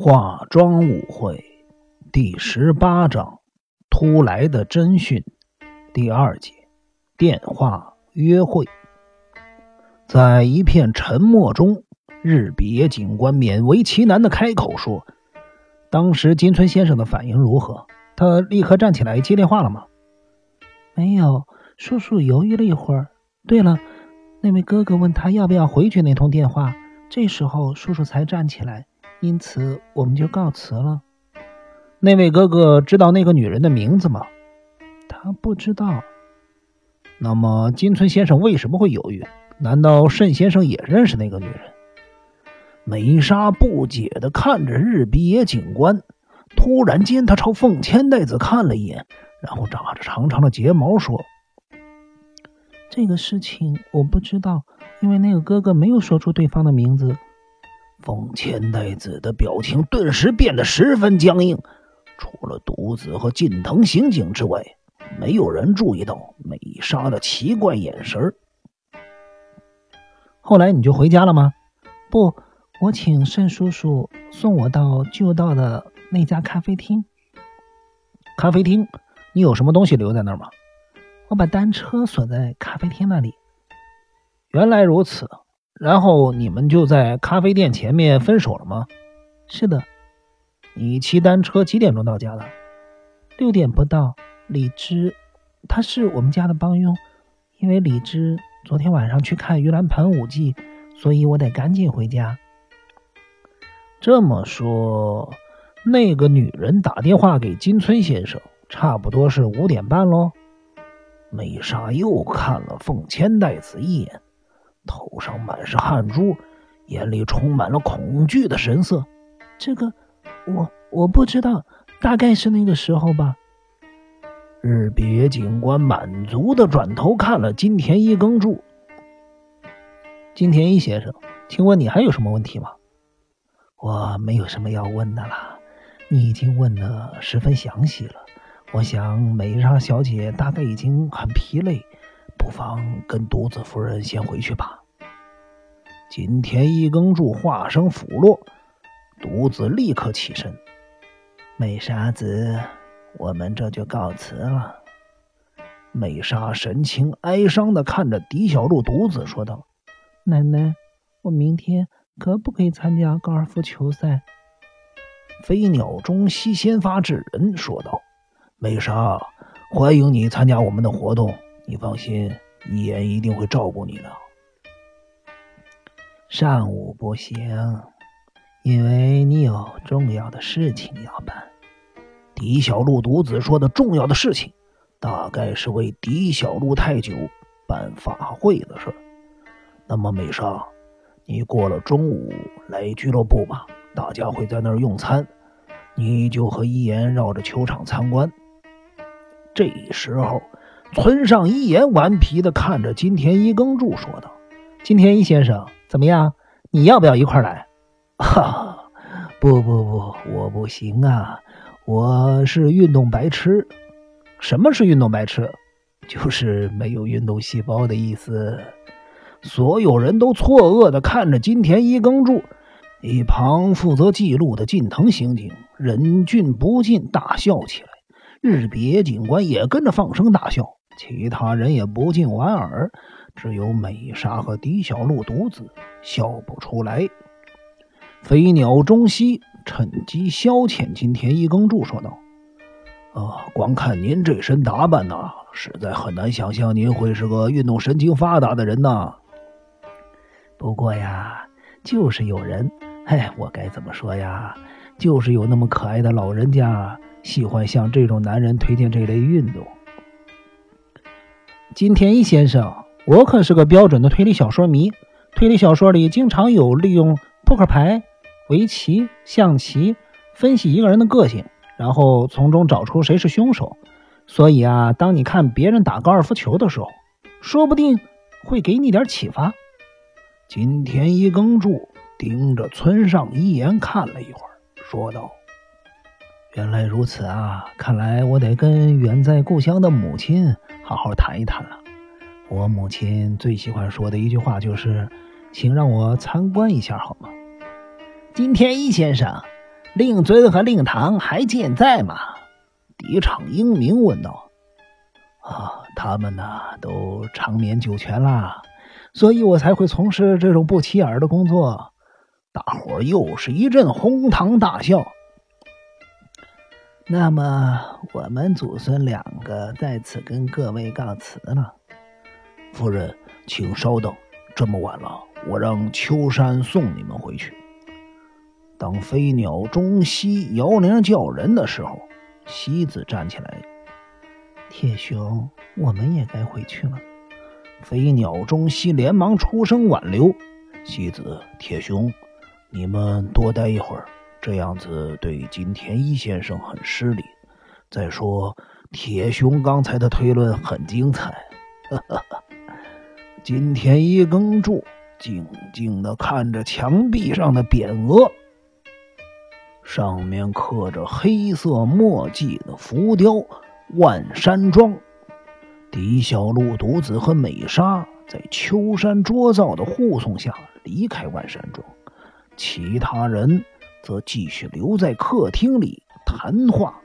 化妆舞会第十八章：突来的侦讯第二节：电话约会。在一片沉默中，日比野警官勉为其难的开口说：“当时金村先生的反应如何？他立刻站起来接电话了吗？”“没有。”叔叔犹豫了一会儿。对了，那位哥哥问他要不要回去那通电话，这时候叔叔才站起来。因此，我们就告辞了。那位哥哥知道那个女人的名字吗？他不知道。那么，金村先生为什么会犹豫？难道慎先生也认识那个女人？美莎不解的看着日比野警官。突然间，他朝凤千代子看了一眼，然后眨着长长的睫毛说：“这个事情我不知道，因为那个哥哥没有说出对方的名字。”风千代子的表情顿时变得十分僵硬，除了独子和近藤刑警之外，没有人注意到美莎的奇怪眼神。后来你就回家了吗？不，我请慎叔叔送我到旧道的那家咖啡厅。咖啡厅？你有什么东西留在那儿吗？我把单车锁在咖啡厅那里。原来如此。然后你们就在咖啡店前面分手了吗？是的。你骑单车几点钟到家的？六点不到。李芝，他是我们家的帮佣，因为李芝昨天晚上去看盂兰盆舞技，所以我得赶紧回家。这么说，那个女人打电话给金村先生，差不多是五点半喽。美莎又看了凤千代子一眼。头上满是汗珠，眼里充满了恐惧的神色。这个，我我不知道，大概是那个时候吧。日别警官满足的转头看了金田一耕助。金田一先生，请问你还有什么问题吗？我没有什么要问的了，你已经问的十分详细了。我想美莎小姐大概已经很疲累。不妨跟独子夫人先回去吧。金田一耕助化生甫落，独子立刻起身。美沙子，我们这就告辞了。美沙神情哀伤的看着狄小璐，独子说道：“奶奶，我明天可不可以参加高尔夫球赛？”飞鸟中西先发制人说道：“美沙，欢迎你参加我们的活动。”你放心，一言一定会照顾你的。上午不行，因为你有重要的事情要办。狄小璐独子说的重要的事情，大概是为狄小璐太久办法会的事。那么美少，你过了中午来俱乐部吧，大家会在那儿用餐，你就和一言绕着球场参观。这时候。村上一言顽皮的看着金田一耕助说道：“金田一先生，怎么样？你要不要一块来？”“哈，不不不，我不行啊，我是运动白痴。什么是运动白痴？就是没有运动细胞的意思。”所有人都错愕的看着金田一耕助，一旁负责记录的近藤刑警忍俊不禁大笑起来，日别警官也跟着放声大笑。其他人也不禁莞尔，只有美莎和狄小璐独自笑不出来。飞鸟中西趁机消遣金田一耕助说道：“啊，光看您这身打扮呐，实在很难想象您会是个运动神经发达的人呐。不过呀，就是有人，哎，我该怎么说呀？就是有那么可爱的老人家喜欢向这种男人推荐这类运动。”金田一先生，我可是个标准的推理小说迷。推理小说里经常有利用扑克牌、围棋、象棋分析一个人的个性，然后从中找出谁是凶手。所以啊，当你看别人打高尔夫球的时候，说不定会给你点启发。金田一耕助盯着村上一言看了一会儿，说道：“原来如此啊，看来我得跟远在故乡的母亲。”好好谈一谈了。我母亲最喜欢说的一句话就是：“请让我参观一下好吗？”金天一先生，令尊和令堂还健在吗？敌场英明问道。啊，他们呢都长眠九泉啦，所以我才会从事这种不起眼的工作。大伙又是一阵哄堂大笑。那么，我们祖孙两个在此跟各位告辞了。夫人，请稍等，这么晚了，我让秋山送你们回去。当飞鸟中西摇铃叫人的时候，西子站起来。铁雄，我们也该回去了。飞鸟中西连忙出声挽留。西子，铁雄，你们多待一会儿。这样子对金田一先生很失礼。再说，铁雄刚才的推论很精彩。哈 哈金田一耕助静静的看着墙壁上的匾额，上面刻着黑色墨迹的浮雕“万山庄”。狄小璐、独子和美沙在秋山卓造的护送下离开万山庄，其他人。则继续留在客厅里谈话。